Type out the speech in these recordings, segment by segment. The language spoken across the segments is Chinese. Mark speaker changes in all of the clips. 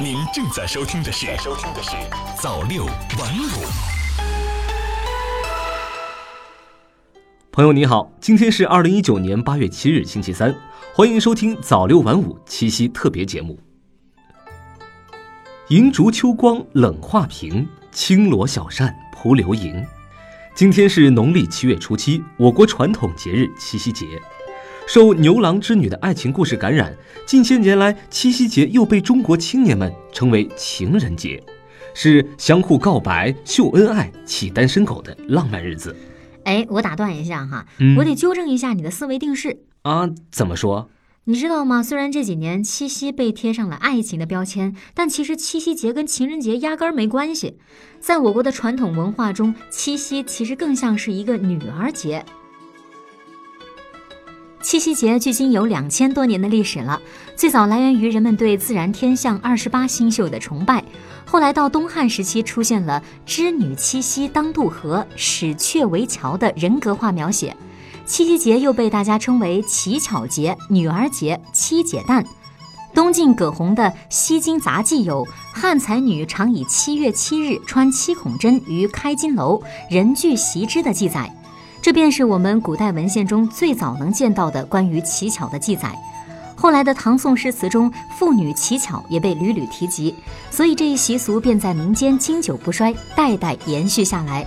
Speaker 1: 您正在收听的是收听的是早六晚五。
Speaker 2: 朋友你好，今天是二零一九年八月七日星期三，欢迎收听早六晚五七夕特别节目。银烛秋光冷画屏，轻罗小扇扑流萤。今天是农历七月初七，我国传统节日七夕节。受牛郎织女的爱情故事感染，近些年来，七夕节又被中国青年们称为情人节，是相互告白、秀恩爱、起单身狗的浪漫日子。
Speaker 3: 哎，我打断一下哈，
Speaker 2: 嗯
Speaker 3: 我得纠正一下你的思维定式。
Speaker 2: 啊，怎么说？
Speaker 3: 你知道吗？虽然这几年七夕被贴上了爱情的标签，但其实七夕节跟情人节压根儿没关系。在我国的传统文化中，七夕其实更像是一个女儿节。七夕节距今有两千多年的历史了，最早来源于人们对自然天象二十八星宿的崇拜，后来到东汉时期出现了“织女七夕当渡河，使鹊为桥”的人格化描写。七夕节又被大家称为乞巧节、女儿节、七姐诞。东晋葛洪的《西京杂记》有“汉才女常以七月七日穿七孔针于开金楼，人俱习之”的记载。这便是我们古代文献中最早能见到的关于乞巧的记载。后来的唐宋诗词中，妇女乞巧也被屡屡提及，所以这一习俗便在民间经久不衰，代代延续下来。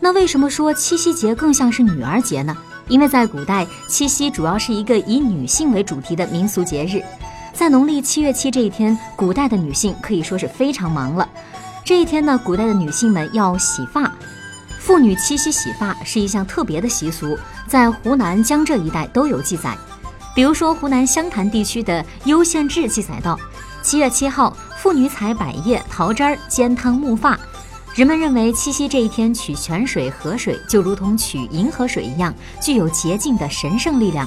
Speaker 3: 那为什么说七夕节更像是女儿节呢？因为在古代，七夕主要是一个以女性为主题的民俗节日。在农历七月七这一天，古代的女性可以说是非常忙了。这一天呢，古代的女性们要洗发。妇女七夕洗发是一项特别的习俗，在湖南、江浙一带都有记载。比如说，湖南湘潭地区的《幽县志》记载道：七月七号，妇女采百叶、桃枝儿煎汤沐发。人们认为七夕这一天取泉水、河水，就如同取银河水一样，具有洁净的神圣力量。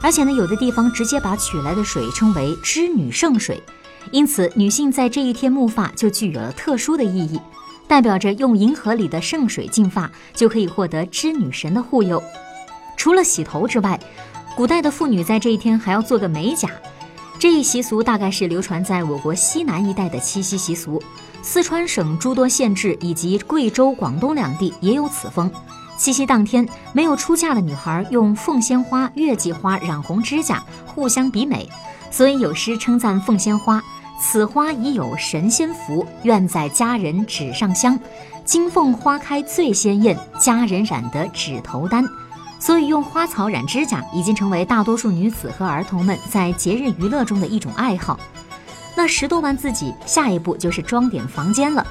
Speaker 3: 而且呢，有的地方直接把取来的水称为织女圣水，因此女性在这一天沐发就具有了特殊的意义，代表着用银河里的圣水净发，就可以获得织女神的护佑。除了洗头之外，古代的妇女在这一天还要做个美甲，这一习俗大概是流传在我国西南一带的七夕习俗。四川省诸多县志以及贵州、广东两地也有此风。七夕当天，没有出嫁的女孩用凤仙花、月季花染红指甲，互相比美，所以有诗称赞凤仙花：“此花已有神仙福，愿在佳人指上香。金凤花开最鲜艳，佳人染得指头丹。”所以，用花草染指甲已经成为大多数女子和儿童们在节日娱乐中的一种爱好。那十多万自己，下一步就是装点房间了。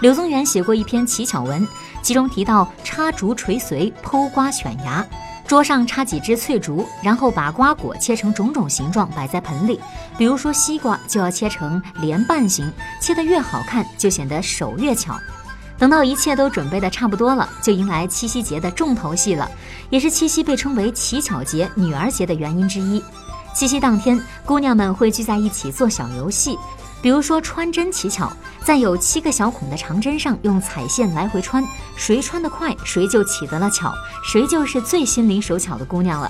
Speaker 3: 柳宗元写过一篇奇巧文，其中提到插竹垂髓，剖瓜选芽，桌上插几枝翠竹，然后把瓜果切成种种形状摆在盆里。比如说西瓜就要切成莲瓣形，切得越好看，就显得手越巧。等到一切都准备的差不多了，就迎来七夕节的重头戏了，也是七夕被称为乞巧节、女儿节的原因之一。七夕当天，姑娘们会聚在一起做小游戏，比如说穿针乞巧，在有七个小孔的长针上用彩线来回穿，谁穿得快，谁就起得了巧，谁就是最心灵手巧的姑娘了。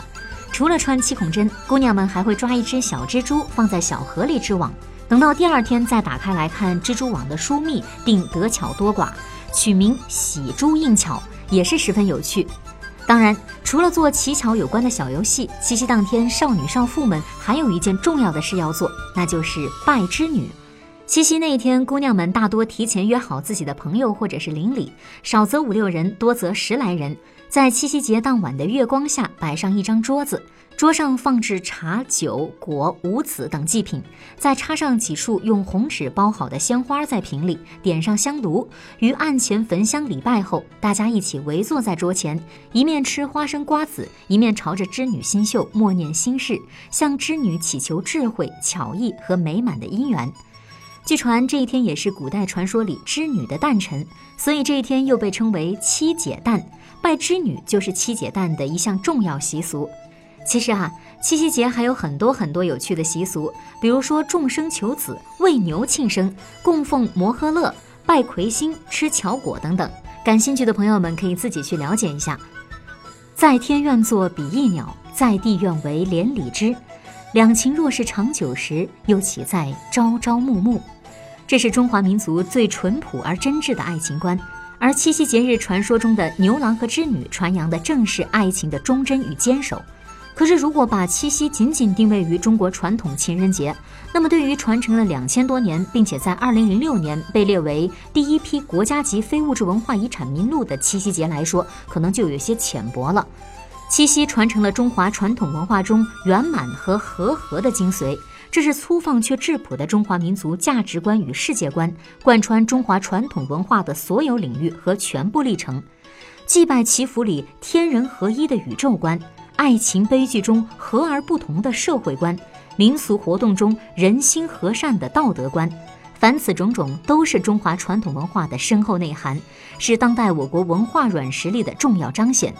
Speaker 3: 除了穿七孔针，姑娘们还会抓一只小蜘蛛放在小河里织网，等到第二天再打开来看蜘蛛网的疏密，定得巧多寡，取名喜珠应巧，也是十分有趣。当然，除了做乞巧有关的小游戏，七夕当天少女少妇们还有一件重要的事要做，那就是拜织女。七夕那一天，姑娘们大多提前约好自己的朋友或者是邻里，少则五六人，多则十来人，在七夕节当晚的月光下摆上一张桌子，桌上放置茶、酒、果、五子等祭品，再插上几束用红纸包好的鲜花在瓶里，点上香炉，于案前焚香礼拜后，大家一起围坐在桌前，一面吃花生瓜子，一面朝着织女星宿默念心事，向织女祈求智慧、巧艺和美满的姻缘。据传这一天也是古代传说里织女的诞辰，所以这一天又被称为七姐诞。拜织女就是七姐诞的一项重要习俗。其实啊，七夕节还有很多很多有趣的习俗，比如说众生求子、喂牛庆生、供奉摩诃勒、拜魁星、吃巧果等等。感兴趣的朋友们可以自己去了解一下。在天愿作比翼鸟，在地愿为连理枝。两情若是长久时，又岂在朝朝暮暮？这是中华民族最淳朴而真挚的爱情观。而七夕节日传说中的牛郎和织女，传扬的正是爱情的忠贞与坚守。可是，如果把七夕仅仅定位于中国传统情人节，那么对于传承了两千多年，并且在二零零六年被列为第一批国家级非物质文化遗产名录的七夕节来说，可能就有些浅薄了。七夕传承了中华传统文化中圆满和和合的精髓。这是粗放却质朴的中华民族价值观与世界观，贯穿中华传统文化的所有领域和全部历程。祭拜祈福里天人合一的宇宙观，爱情悲剧中和而不同的社会观，民俗活动中人心和善的道德观，凡此种种都是中华传统文化的深厚内涵，是当代我国文化软实力的重要彰显。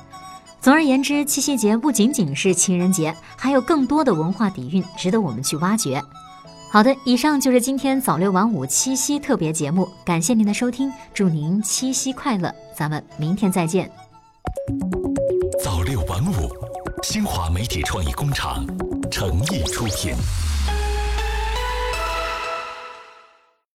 Speaker 3: 总而言之，七夕节不仅仅是情人节，还有更多的文化底蕴值得我们去挖掘。好的，以上就是今天早六晚五七夕特别节目，感谢您的收听，祝您七夕快乐，咱们明天再见。
Speaker 1: 早六晚五，新华媒体创意工厂诚意出品。